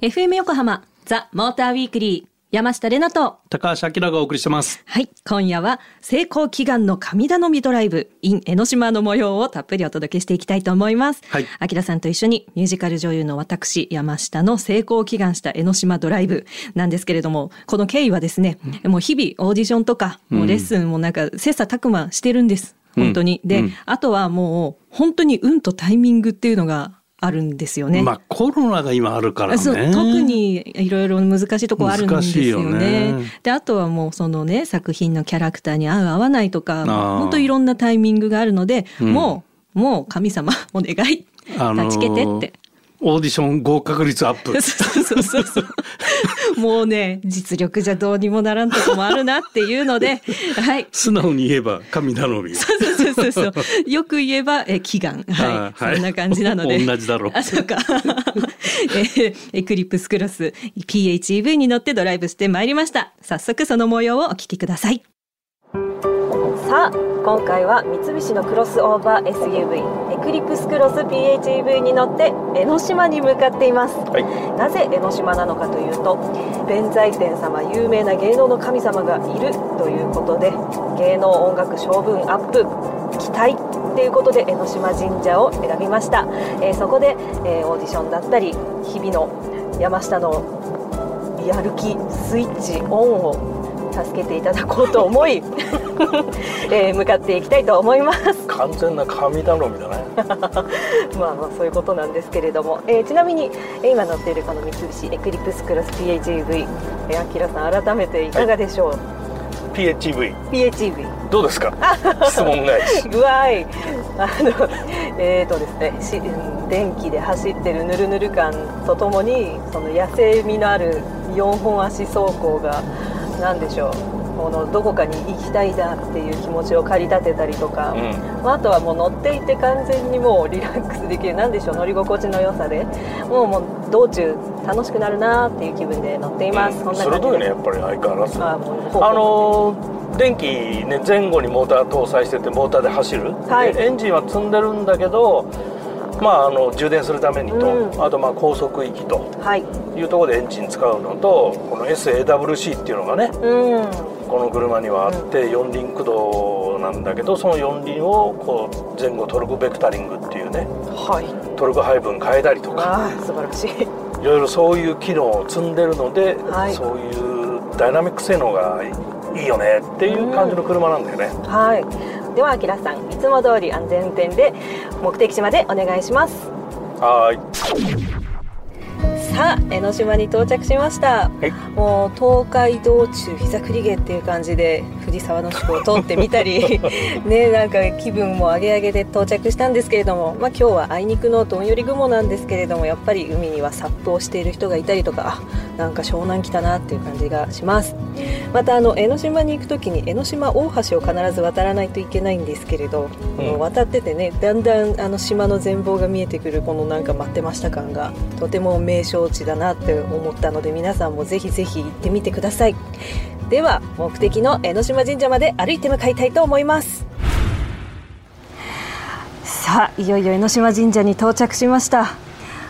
FM 横浜ザ・モーターウィークリー山下れなと。高橋明がお送りしてます。はい今夜は成功祈願の神頼みドライブ。in 江ノ島の模様をたっぷりお届けしていきたいと思います。はい。明さんと一緒にミュージカル女優の私山下の成功を祈願した江ノ島ドライブ。なんですけれどもこの経緯はですね、もう日々オーディションとかもうレッスンもなんか切磋琢磨してるんです本当に、で、うん。あとはもう本当に運とタイミングっていうのがあるんですよね。まあコロナが今あるからね。特にいろいろ難しいところあるんですよね。よね。であとはもうそのね作品のキャラクターに合う合わないとか本当いろんなタイミングがあるので、うん。もうもう神様 お願い。あのー立ちけてって。オーディション合格率アップ そうそうそうそう。もうね実力じゃどうにもならんとこもあるなっていうので、はい。素直に言えば神頼みそうそうそうそう。よく言えばえ祈願、はい、はいそんな感じなので。同じだろうあ、そうか。えーエクリプスクロス PHEV に乗ってドライブしてまいりました。早速その模様をお聞きください。さあ今回は三菱のクロスオーバー SUV エクリプスクロス PHEV に乗って江ノ島に向かっています、なぜ江ノ島なのかというと弁財天様有名な芸能の神様がいるということで芸能音楽性分アップ期待っていうことで江ノ島神社を選びました、えーそこで、えーオーディションだったり日々の山下のやる気スイッチオンを助けていただこうと思い、えー向かっていきたいと思います。完全な神頼みだね。まあまあそういうことなんですけれども、えーちなみにえー今乗っているこの三菱エクリプスクロス PHEV えー、アキラさん改めていかがでしょう、PHEV PHEV どうですか？質問返し。うわい。あのえーとですね電気で走ってるぬるぬる感とともにその野生味のある4本足走行が何でしょう？このどこかに行きたいなっていう気持ちを駆り立てたりとか、うん。まあ、あとはもう乗っていて完全にもうリラックスできる何でしょう乗り心地の良さでもうもう道中楽しくなるなっていう気分で乗っています、そんな感じ鋭いねやでっぱり相変わらず？あのー電気ね前後にモーター搭載しててモーターで走る、はい。でエンジンは積んでるんだけどまああの充電するためにと、うん。あとまあ高速域とはい。いうところでエンジン使うのとこの SAWC っていうのがねうんこの車にはあって四輪駆動なんだけどその四輪をこう前後トルクベクタリングっていうねはい。トルク配分変えたりとか素晴らしい。いろいろそういう機能を積んでるので、はい。そういうダイナミック性能がいいよねっていう感じの車なんだよね、はい。では、あきらさん、いつも通り安全運転で目的地までお願いします。はーいさあ、江ノ島に到着しました。はいもう東海道中膝栗毛っていう感じで藤沢の宿を通ってみたり ねなんか気分も上げ上げで到着したんですけれども、まあ、今日はあいにくのどんより雲なんですけれどもやっぱり海にはサップをしている人がいたりとかあなんか湘南来たなっていう感じがします。またあの江ノ島に行く時に江ノ島大橋を必ず渡らないといけないんですけれど、うん。渡っててねだんだんあの島の全貌が見えてくるこのなんか待ってました感がとても名勝地だなって思ったので皆さんもぜひぜひ行ってみてください。では目的の江ノ島神社まで歩いて向かいたいと思います。さあいよいよ江ノ島神社に到着しました。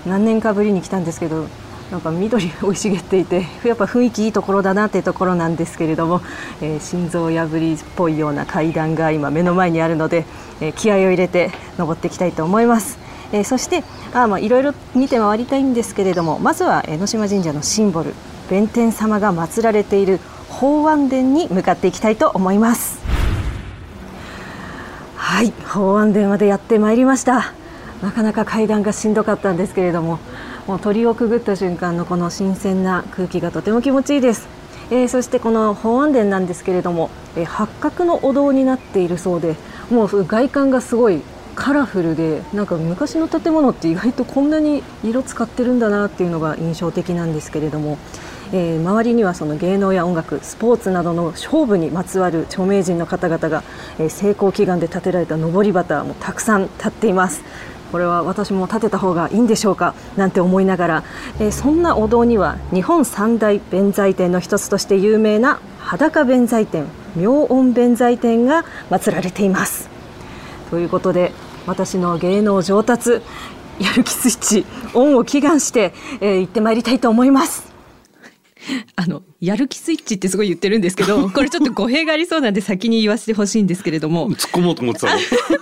何年かぶりに来たんですけどなんか緑が生い茂っていて やっぱ雰囲気いいところだなっていうところなんですけれども、えー心臓破りっぽいような階段が今目の前にあるので、えー気合を入れて登っていきたいと思います、えーそしていろいろ見て回りたいんですけれどもまずは江ノ島神社のシンボル弁天様が祀られている法安殿に向かっていきたいと思います。はい法安殿までやってまいりました。なかなか階段がしんどかったんですけれどももう鳥をくぐった瞬間のこの新鮮な空気がとても気持ちいいです、えーそしてこの法安殿なんですけれども、えー八角のお堂になっているそうでもう外観がすごいカラフルでなんか昔の建物って意外とこんなに色使ってるんだなっていうのが印象的なんですけれども、えー周りにはその芸能や音楽スポーツなどの勝負にまつわる著名人の方々が、えー成功祈願で建てられた上り旗もたくさん立っていますこれは私も建てた方がいいんでしょうかなんて思いながら、えーそんなお堂には日本三大弁財天の一つとして有名な裸弁財天妙音弁財天が祀られています。ということで私の芸能上達やる気スイッチオンを祈願して、えー行ってまいりたいと思います。あのやる気スイッチってすごい言ってるんですけど これちょっと語弊がありそうなんで先に言わせてほしいんですけれども。突っ込もうと思ってた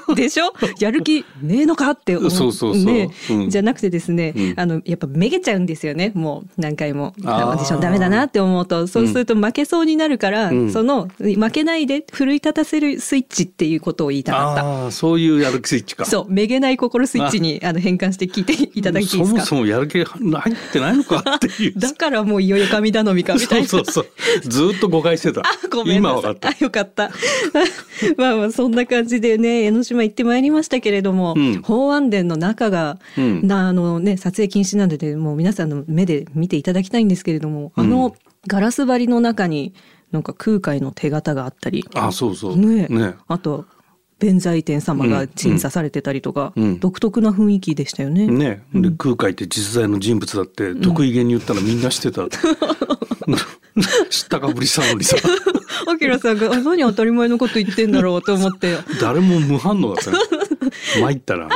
の。でしょ？やる気ねえのかって思う。そうそうそう。ねうん。じゃなくてですね、うん。あのやっぱめげちゃうんですよね。もう何回もオー。ディションダメだなって思うと。そうすると負けそうになるから、うん。その負けないで奮い立たせるスイッチっていうことを言いたかった。ああ、そういうやる気スイッチか。そう。めげない心スイッチにあの変換して聞いていただいていいですかそもそもやる気入ってないのかっていう。だからもういよいよ神頼みかみたいなそうそう。ずーっと誤解してた。あごめんなさい。今わかったあ。よかった。まあまあそんな感じでね江ノ島行ってまいりましたけれども、うん法安殿の中が、うんなあのね撮影禁止なのでもう皆さんの目で見ていただきたいんですけれども、あのガラス張りの中になんか空海の手形があったり、あ、そうそう。ねね。あと弁財天様が鎮座されてたりとか、うん。独特な雰囲気でしたよね。ね、で空海って実在の人物だって得意げに言ったらみんな知ってた、知ったかぶりしたのにさ。あきらさんがあ何当たり前のこと言ってんだろうと思って。誰も無反応だったね参ったな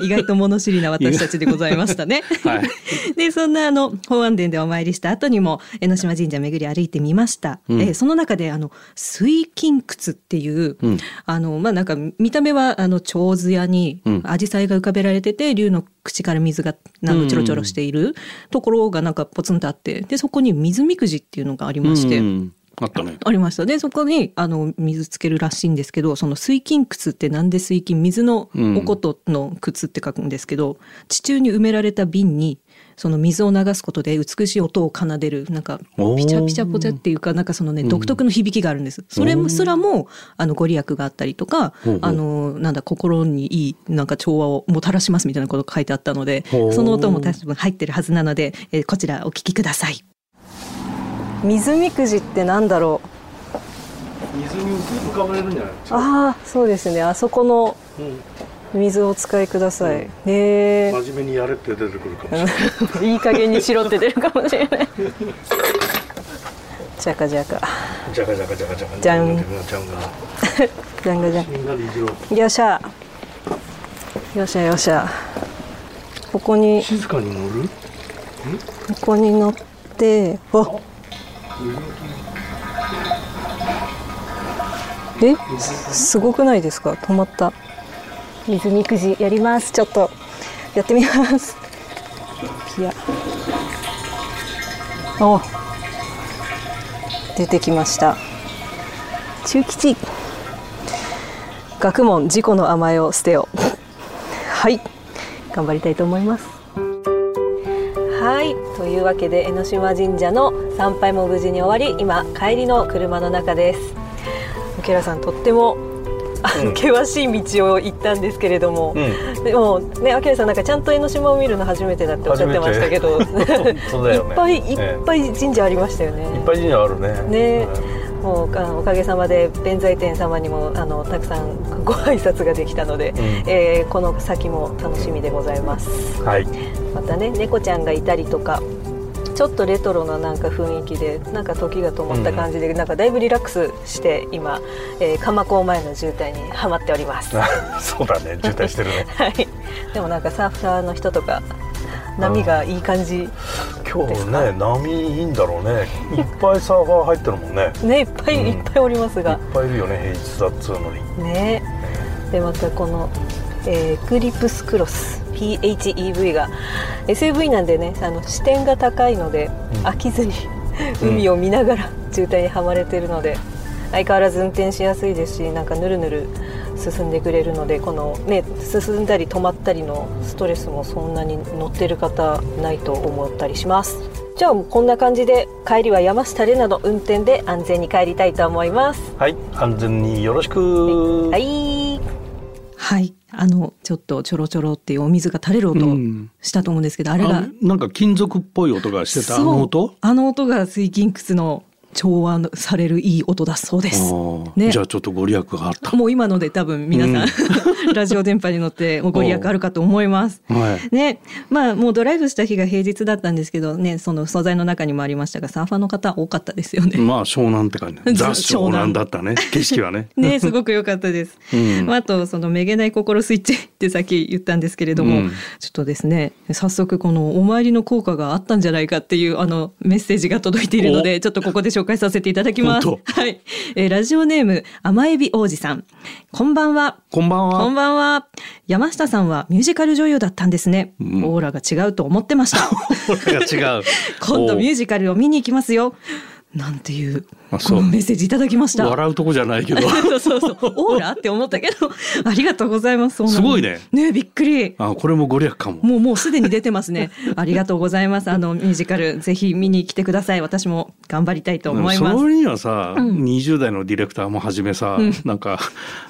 意外と物知りな私たちでございましたね。はい。でそんなあの法安殿でお参りした後にも江ノ島神社巡り歩いてみました、うん。えーその中であの水金窟っていう、うん。あのまあなんか見た目はあの長図屋にうん。紫陽花が浮かべられてて竜の口から水があのちょろちょろしているところがなんかポツンとあってでそこに水みくじっていうのがありまして。うんあったね。ありました。でそこにあの水つけるらしいんですけどその水金窟ってなんで水金水のおことの窟って書くんですけど、地中に埋められた瓶にその水を流すことで美しい音を奏でるなんかピチャピチャポチャっていうかなんかそのね独特の響きがあるんです。それもすらもあのご利益があったりとかあのなんだ心にいいなんか調和をもたらしますみたいなことが書いてあったのでその音も多分入ってるはずなので、えーこちらお聞きください。水みくじってなんだろう？水に浮かべれるんじゃないああそうですね。あそこのうん水をお使いください、へえ真面目にやれって出てくるかもしれない。いい加減にしろって出るかもしれない。じゃかじゃか。じゃかじゃかじゃかじゃか。じゃん。じゃか じゃんがじゃん。がじゃんよっしゃ。よっしゃよっしゃ。ここに。静かに乗る？ここに乗ってあえ？すすごくないですか？止まった。水みくじやります。ちょっと。やってみます。いや。お。出てきました。中吉。学問自己の甘えを捨てよはい。頑張りたいと思います。はい。というわけで江ノ島神社の参拝も無事に終わり今帰りの車の中です。桶原さんとってもうん。険しい道を行ったんですけれども、うん。でもね、あきらさんなんかちゃんと江ノ島を見るの初めてだっておっしゃってましたけど、ね。いっぱいいえ。えっぱい神社ありましたよね。いっぱい神社あるね。ね。もうあのおかげさまで弁財天様にもあのたくさんご挨拶ができたので、えーこの先も楽しみでございます。はい。またね猫ちゃんがいたりとかちょっとレトロななんか雰囲気でなんか時が止まった感じで、なんかだいぶリラックスして今、えー、蒲港前の渋滞にはまっております。は そうだね渋滞してるね。い。でもなんかサーファーの人とか波がいい感じ、今日ね波いいんだろうね。いっぱいサーファー入ってるもんね。ねいっぱい、うん。いっぱいおりますいっがぱいいるよね平日だっつうのに。ね。でまたこの、えーエクリプスクロス PHEV が SUV なんでねあの視点が高いので、うん。飽きずに海を見ながら渋滞にはまれてるので相変わらず運転しやすいですしなんかぬるぬる進んでくれるのでこのね進んだり止まったりのストレスもそんなに乗ってる方ないと思ったりします。じゃあこんな感じで帰りは山下れなど運転で安全に帰りたいと思います。はい安全によろしく。はいはい、あのちょっとちょろちょろっていうお水が垂れる音したと思うんですけど、あれがあなんか金属っぽい音がしてたあの音？あの音が水金窟の調和されるいい音だそうです。ね、じゃあちょっとご利益があった。もう今ので多分皆さん、うん、ラジオ電波に乗ってご利益あるかと思います。はい、ね、まあもうドライブした日が平日だったんですけどね、その素材の中にもありましたが、サーファーの方多かったですよね。まあ湘南って感じ。ザ湘南だったね、景色はね。ね、すごく良かったです。うん、あとそのめげない心スイッチってさっき言ったんですけれども、うん、ちょっとですね、早速このお参りの効果があったんじゃないかっていうあのメッセージが届いているので、ちょっとここで紹介させていただきます。はい、えー、ラジオネーム甘エビ王子さん。こんばんは。こんばんは。こんばんは。山下さんはミュージカル女優だったんですね。うん、オーラが違うと思ってました。オーラが違う。今度ミュージカルを見に行きますよ。なんていうこのメッセージいただきました。笑うとこじゃないけど。そうそうそう。オーラって思ったけど、ありがとうございます。すごいね。ねびっくり。あこれもご利益かも。もうもうすでに出てますね。ありがとうございます。あのミュージカルぜひ見に来てください。私も頑張りたいと思います。それにはさ、うん、20代のディレクターもはじめさ、うん、なんか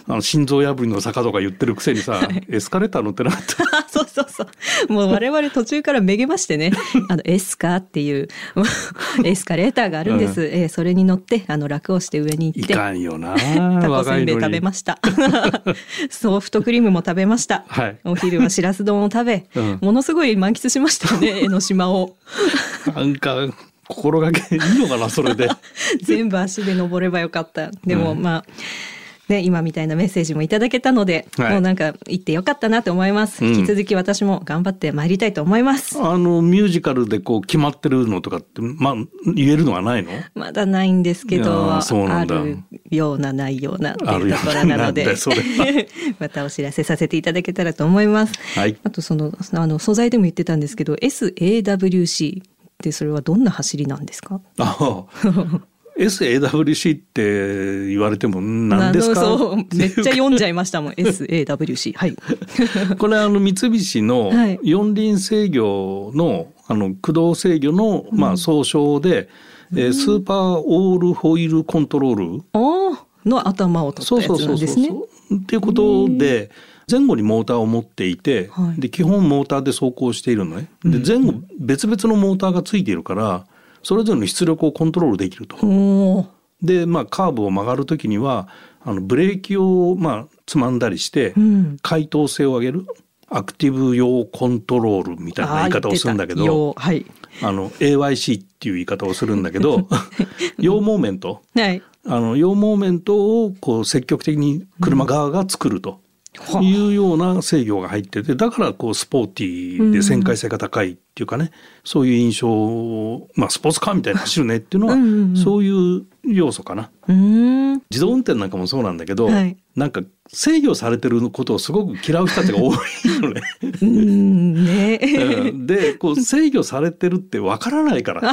あの心臓破りの坂とか言ってるくせにさ、はい、エスカレーター乗ってなかった。そうそうそう。もう我々途中からめげましてね。あのエスカっていう エスカレーターがあるんです。うん、えー、それに乗ってあの楽をして上に行って。いかんよな。タコせんべい食べました。ソフトクリームも食べました。はい、お昼はしらす丼を食べ、うん、ものすごい満喫しましたよね江ノ島を。なんか心がけいいのかなそれで。全部足で登ればよかった。でも、うん、まあ。ね、今みたいなメッセージもいただけたので、はい、もうなんか行ってよかったなと思います、うん、引き続き私も頑張って参りたいと思います。あのミュージカルでこう決まってるのとかってまあ言えるのはないの？まだないんですけどあるようなないようなっていうところなので またお知らせさせていただけたらと思います、はい、あとそのあの素材でも言ってたんですけど SAWC ってそれはどんな走りなんですか？あ SAWC って言われても何ですか？そうめっちゃ読んじゃいましたもん SAWC はい。これあの三菱の四輪制御のあの駆動制御の、まあ、総称で、うん、えー、スーパーオールホイールコントロール。の頭を取ったやつなんですね。っていうことで前後にモーターを持っていて、はい、で基本モーターで走行しているのね。で前後別々のモーターがついているからそれぞれの出力をコントロールできると。でまあカーブを曲がる時にはあのブレーキをまあつまんだりして、うん、解凍性を上げるアクティブ用コントロールみたいな言い方をするんだけど、はい、あの AYC っていう言い方をするんだけど用モーメント、はい、あの用モーメントをこう積極的に車側が作ると。いうような制御が入っててだからこうスポーティーで旋回性が高いっていうかね、うん、そういう印象を、まあ、スポーツカーみたいに走るねっていうのはうん、そういう要素かな。自動運転なんかもそうなんだけど、はい、なんか制御されてることをすごく嫌う人たちが多いのね。うん。ね。でこう制御されてるってわからないから。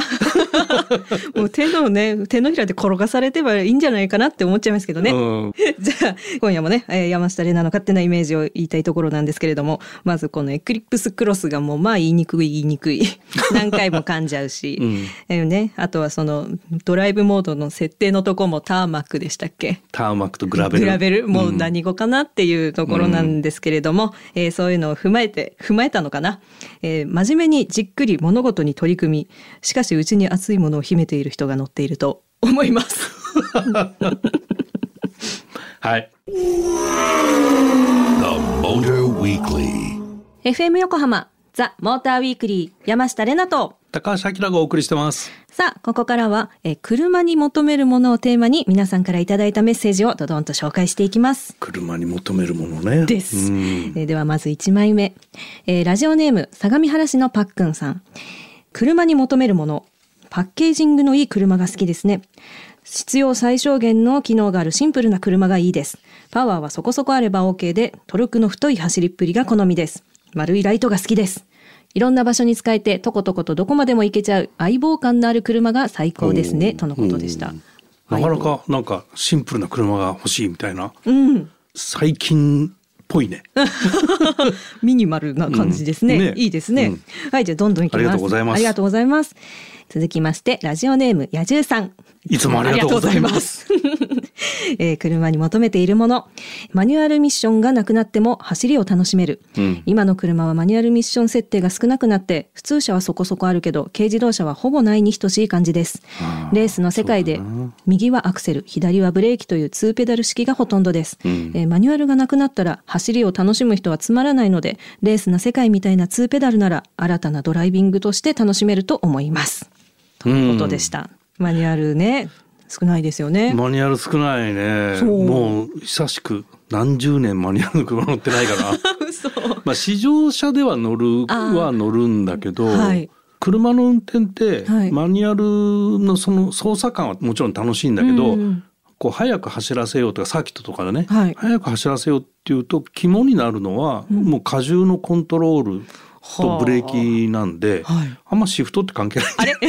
もう手のね手のひらで転がされてばいいんじゃないかなって思っちゃいますけどね。うん、じゃあ今夜もね山下玲奈の勝手なイメージを言いたいところなんですけれどもまずこのエクリプスクロスがもうまあ言いにくい言いにくい。何回も噛んじゃうし、うん。えね、あとはそのドライブモードの設定のとこもターマックでしたっけ？ターマックとグラベル。グラベル。もう何語かなっていうところなんですけれども、うん、えー、そういうのを踏まえて踏まえたのかな、えー、真面目にじっくり物事に取り組みしかしうちに熱いものを秘めている人が乗っていると思います。はい。FM 横浜ザ・モーターウィークリー山下れなと高橋明がお送りしてます。さあ、ここからは、え車に求めるものをテーマに皆さんからいただいたメッセージをどどんと紹介していきます。車に求めるものね。です。えではまず1枚目、えー、ラジオネーム相模原市のパックンさん。車に求めるもの、パッケージングのいい車が好きですね。必要最小限の機能があるシンプルな車がいいです。パワーはそこそこあれば OK で、トルクの太い走りっぷりが好みです。丸いライトが好きです。いろんな場所に使えて、とことことどこまでも行けちゃう相棒感のある車が最高ですね、とのことでした。なかなか、なんかシンプルな車が欲しいみたいな。うん。最近っぽいね。ミニマルな感じですね。うんねいいですね、うんはい、じゃあどんどんいきます。ありがとうございます続きまして、ラジオネーム、野獣さん。いつもありがとうございます。えー車に求めているもの。マニュアルミッションがなくなっても走りを楽しめる、うん。今の車はマニュアルミッション設定が少なくなって普通車はそこそこあるけど軽自動車はほぼないに等しい感じです。レースの世界で右はアクセル左はブレーキという2ペダル式がほとんどです、ん。えーマニュアルがなくなったら走りを楽しむ人はつまらないのでレースの世界みたいな2ペダルなら新たなドライビングとして楽しめると思いますということでした、マニュアルね少ないですよね、マニュアル少ないね。もう久しく何十年マニュアルの車乗ってないから。嘘。まあ試乗車では乗るは乗るんだけど、はい。車の運転って、はい。マニュアルのその操作感はもちろん楽しいんだけど、うんこう早く走らせようとかサーキットとかでね、はい。早く走らせようっていうと肝になるのは、もう荷重のコントロールとブレーキなんで、はいあんまシフトって関係ない。あれ？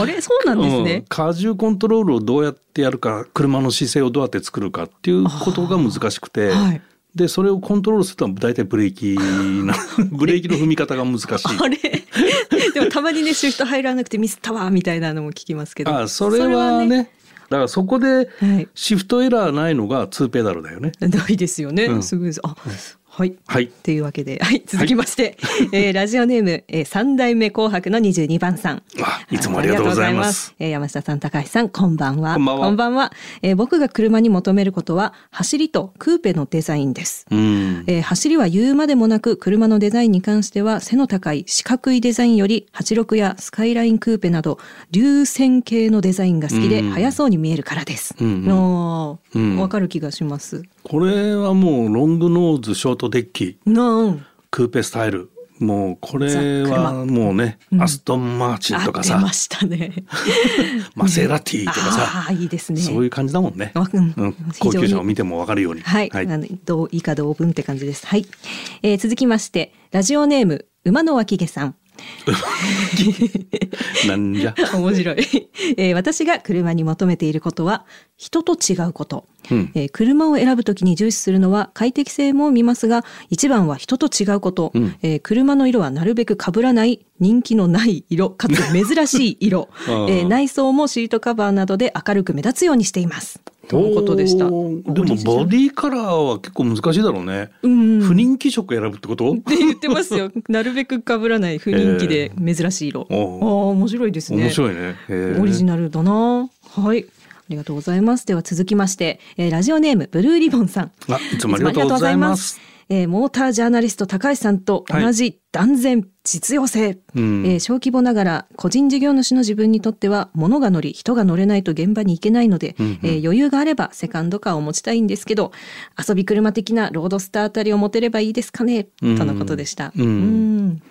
あれ？そうなんですうんね。荷重コントロールをどうやってやるか車の姿勢をどうやって作るかっていうことが難しくて、はいでそれをコントロールするのは大体ブレーキな ブレーキの踏み方が難しい。あれ？でもたまにねシフト入らなくてミスったわみたいなのも聞きますけど。あそれはねだからそこではいシフトエラーないのが2ペダルだよね。ないですよね。うんすごいです。あ、はい。はいというわけで、はい、続きまして、えーラジオネーム、えー、三代目紅白の22番さん。あいつもありがとうございます。えー山下さん、高橋さん、こんばんは。こんばんはえー僕が車に求めることは、走りとクーペのデザインです。うん。えー走りは言うまでもなく車のデザインに関しては背の高い四角いデザインより86やスカイラインクーペなど流線形のデザインが好きでうん速そうに見えるからです。うんうんあーうんわかる気がします。これはもうロングノーズショートデッキ。なん。クーペスタイル。もうこれザは車もうね、うん。アストンマーチンとかさ。ましたね。マセラティとかさ、ああいいですね。そういう感じだもんね。わうん。高級車を見てもわかるように。はい、はい。あの同以下同文って感じです。はい、えー続きましてラジオネーム馬の脇毛さん。なんじゃ。面白い、えー私が車に求めていることは人と違うこと、うん。えー車を選ぶときに重視するのは快適性も見ますが一番は人と違うこと、うん。えー車の色はなるべく被らない人気のない色かつ珍しい色、えー内装もシートカバーなどで明るく目立つようにしていますとのことでしたでもボディカラーは結構難しいだろうね。うん不人気色選ぶってこと？って言ってますよ。なるべく被らない不人気で珍しい色。ああお面白いですね。面白いね。オリジナルだな。はい。ありがとうございます。では続きまして、えーラジオネームブルーリボンさん。あいつもありがとうございます。えーモータージャーナリスト高橋さんと同じ断然実用性、うんえー小規模ながら個人事業主の自分にとっては物が乗り人が乗れないと現場に行けないので、うんうんえー余裕があればセカンドカーを持ちたいんですけど遊び車的なロードスターあたりを持てればいいですかね、うんとのことでした。うんうん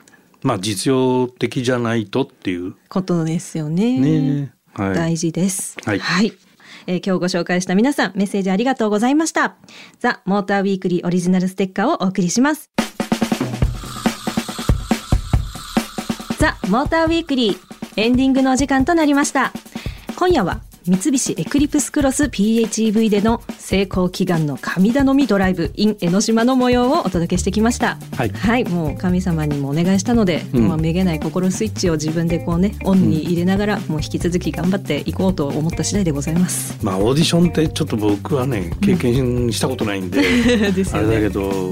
まあ実用的じゃないとっていうことですよね。ね。はい。大事です。はいえー今日ご紹介した皆さんメッセージありがとうございました。ザ・モーターウィークリーオリジナルステッカーをお送りします。ザ・モーターウィークリーエンディングのお時間となりました。今夜は三菱エクリプスクロス PHEV での成功祈願の神頼みドライブ in 江ノ島の模様をお届けしてきました。はい。もう神様にもお願いしたので、うん。まあめげない心スイッチを自分でこうねオンに入れながら、もう引き続き頑張っていこうと思った次第でございます。まあオーディションってちょっと僕はね経験したことないんで、ですあれだけど、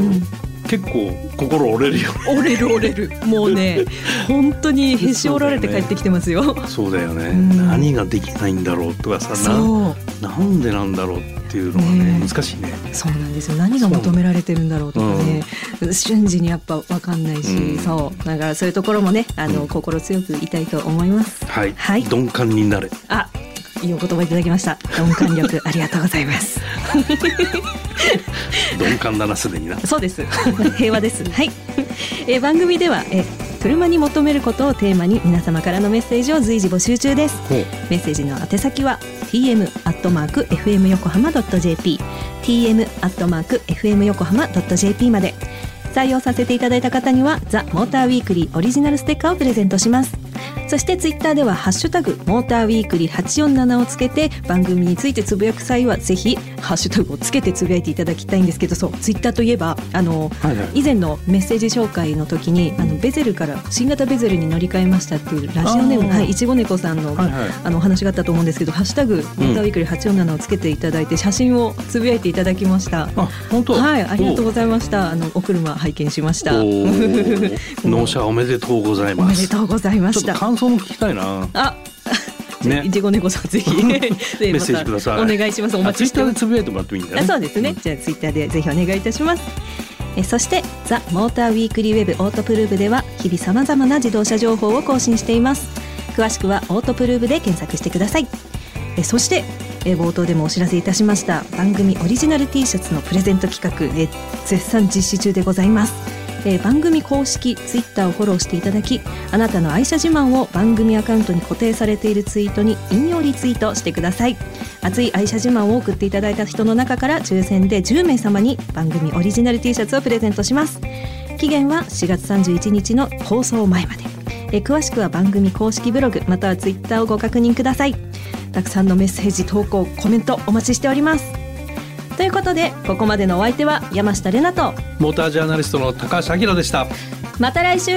結構心折れるよね。折れる折れる。もうね 本当にへし折られて帰ってきてますよ。そうだよね、うん。何ができないんだろうとかさななんでなんだろうっていうのがねね難しいね。そうなんですよ。何が求められてるんだろうとかね、瞬時にやっぱ分かんないし、うん。そう。だからそういうところもねあの、うん。心強くいたいと思います。はい、はい。鈍感になれ。あいいお言葉いただきました鈍感力ありがとうございます。鈍感だなすでにな。そうです。平和です。はい。えー番組ではえ車に求めることをテーマに皆様からのメッセージを随時募集中です。メッセージの宛先は tm アットマーク fm 横浜ドット jp tm アットマーク fm 横浜ドット jp まで。採用させていただいた方にはザ・モーターウィークリーオリジナルステッカーをプレゼントしますそしてツイッターではハッシュタグモーターウィークリー847をつけて番組についてつぶやく際はぜひハッシュタグをつけてつぶやいていただきたいんですけどそうツイッターといえばあの、はいはい、以前のメッセージ紹介の時にあのベゼルから新型ベゼルに乗り換えましたっていうラジオネー。ムはいいちご猫さんの,、はいはい、あのお話があったと思うんですけどハッシュタグモーターウィークリー847をつけていただいて写真をつぶやいていただきました。あ本当？はいありがとうございました。あのお車拝見しました。納車おめでとうございます。おめでとうございました。感想も聞きたいな。あね、いちご猫さんぜひ メッセージください。お願いします。お待ちしてます。ツイッターでつぶやいてもらってもいいんだよね。そうですね。じゃあツイッターでぜひお願いいたします。えそしてザ・モーターウィークリーウェブオートプルーブでは日々さまざまな自動車情報を更新しています詳しくはオートプルーブで検索してくださいえそしてえ冒頭でもお知らせいたしました番組オリジナル T シャツのプレゼント企画え絶賛実施中でございますえー、番組公式ツイッターをフォローしていただきあなたの愛車自慢を番組アカウントに固定されているツイートに引用リツイートしてください。熱い愛車自慢を送っていただいた人の中から抽選で10名様に番組オリジナル T シャツをプレゼントします。期限は4月31日の放送前まで。え詳しくは番組公式ブログまたはツイッターをご確認ください。たくさんのメッセージ投稿コメントお待ちしております。ということでここまでのお相手は山下れなとモータージャーナリストの高橋明でした。また来週